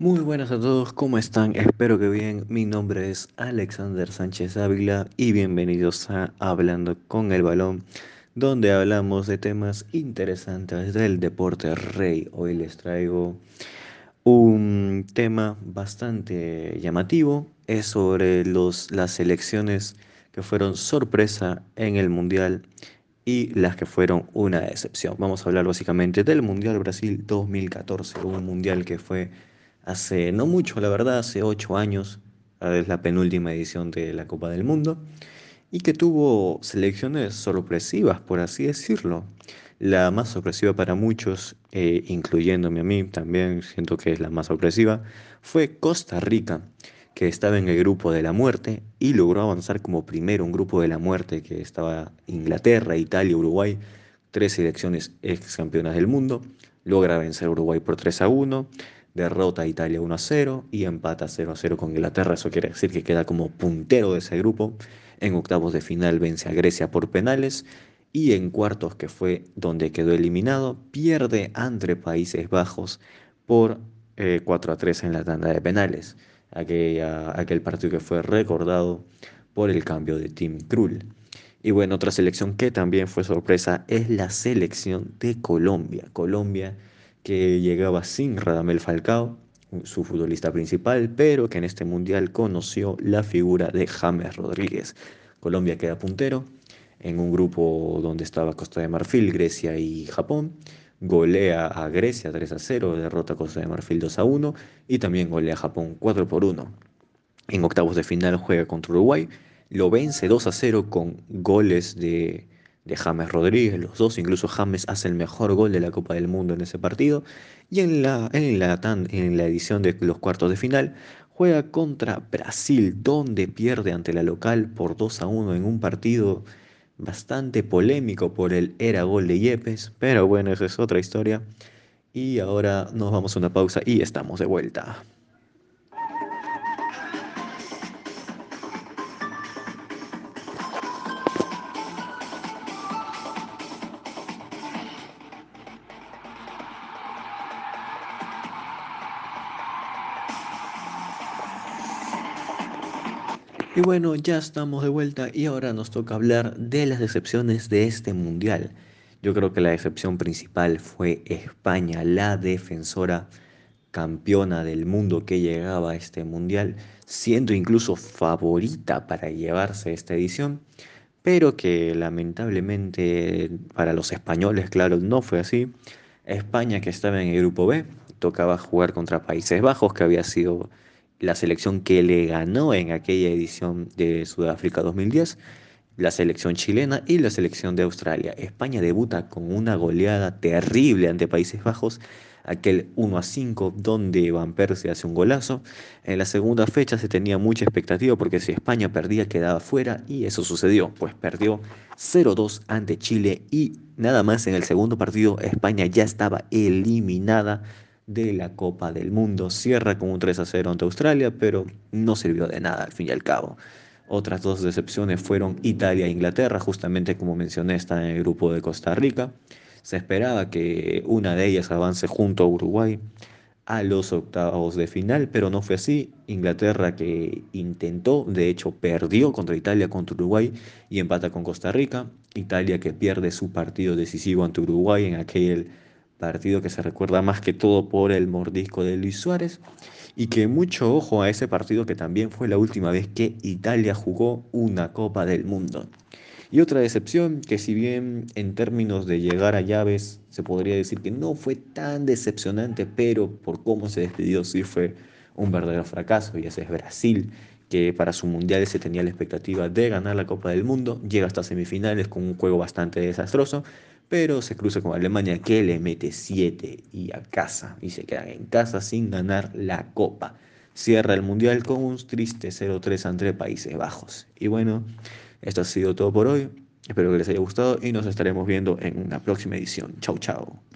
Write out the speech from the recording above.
Muy buenas a todos, ¿cómo están? Espero que bien. Mi nombre es Alexander Sánchez Ávila y bienvenidos a Hablando con el Balón, donde hablamos de temas interesantes del deporte rey. Hoy les traigo un tema bastante llamativo, es sobre los, las selecciones que fueron sorpresa en el Mundial y las que fueron una decepción. Vamos a hablar básicamente del Mundial Brasil 2014, un mundial que fue hace no mucho, la verdad, hace ocho años, es la penúltima edición de la Copa del Mundo, y que tuvo selecciones sorpresivas, por así decirlo. La más sorpresiva para muchos, eh, incluyéndome a mí, también siento que es la más sorpresiva, fue Costa Rica, que estaba en el grupo de la muerte y logró avanzar como primero un grupo de la muerte que estaba Inglaterra, Italia, Uruguay, tres selecciones ex campeonas del mundo, logra vencer a Uruguay por 3 a 1 derrota a Italia 1 a 0 y empata 0 a 0 con Inglaterra. Eso quiere decir que queda como puntero de ese grupo. En octavos de final vence a Grecia por penales y en cuartos, que fue donde quedó eliminado, pierde ante Países Bajos por 4 eh, a 3 en la tanda de penales. Aquel partido que fue recordado por el cambio de Tim Krul. Y bueno, otra selección que también fue sorpresa es la selección de Colombia. Colombia que llegaba sin Radamel Falcao, su futbolista principal, pero que en este mundial conoció la figura de James Rodríguez. Colombia queda puntero en un grupo donde estaba Costa de Marfil, Grecia y Japón. Golea a Grecia 3 a 0, derrota a Costa de Marfil 2 a 1 y también golea a Japón 4 por 1. En octavos de final juega contra Uruguay, lo vence 2 a 0 con goles de de James Rodríguez, los dos, incluso James hace el mejor gol de la Copa del Mundo en ese partido, y en la, en la, en la edición de los cuartos de final juega contra Brasil, donde pierde ante la local por 2 a 1 en un partido bastante polémico por el era gol de Yepes, pero bueno, esa es otra historia. Y ahora nos vamos a una pausa y estamos de vuelta. Y bueno, ya estamos de vuelta y ahora nos toca hablar de las decepciones de este mundial. Yo creo que la decepción principal fue España, la defensora campeona del mundo que llegaba a este mundial, siendo incluso favorita para llevarse esta edición, pero que lamentablemente para los españoles, claro, no fue así. España que estaba en el grupo B, tocaba jugar contra Países Bajos, que había sido la selección que le ganó en aquella edición de Sudáfrica 2010, la selección chilena y la selección de Australia. España debuta con una goleada terrible ante Países Bajos, aquel 1 a 5 donde Van Persie hace un golazo. En la segunda fecha se tenía mucha expectativa porque si España perdía quedaba fuera y eso sucedió, pues perdió 0-2 ante Chile y nada más en el segundo partido España ya estaba eliminada de la Copa del Mundo. Cierra con un 3 a 0 ante Australia, pero no sirvió de nada al fin y al cabo. Otras dos decepciones fueron Italia e Inglaterra, justamente como mencioné, están en el grupo de Costa Rica. Se esperaba que una de ellas avance junto a Uruguay a los octavos de final, pero no fue así. Inglaterra que intentó, de hecho perdió contra Italia, contra Uruguay y empata con Costa Rica. Italia que pierde su partido decisivo ante Uruguay en aquel partido que se recuerda más que todo por el mordisco de Luis Suárez y que mucho ojo a ese partido que también fue la última vez que Italia jugó una Copa del Mundo. Y otra decepción que si bien en términos de llegar a llaves se podría decir que no fue tan decepcionante, pero por cómo se despidió sí fue un verdadero fracaso y ese es Brasil, que para su mundial se tenía la expectativa de ganar la Copa del Mundo, llega hasta semifinales con un juego bastante desastroso, pero se cruza con Alemania que le mete 7 y a casa y se quedan en casa sin ganar la copa. Cierra el mundial con un triste 0-3 entre Países Bajos. Y bueno, esto ha sido todo por hoy. Espero que les haya gustado y nos estaremos viendo en una próxima edición. Chau, chau.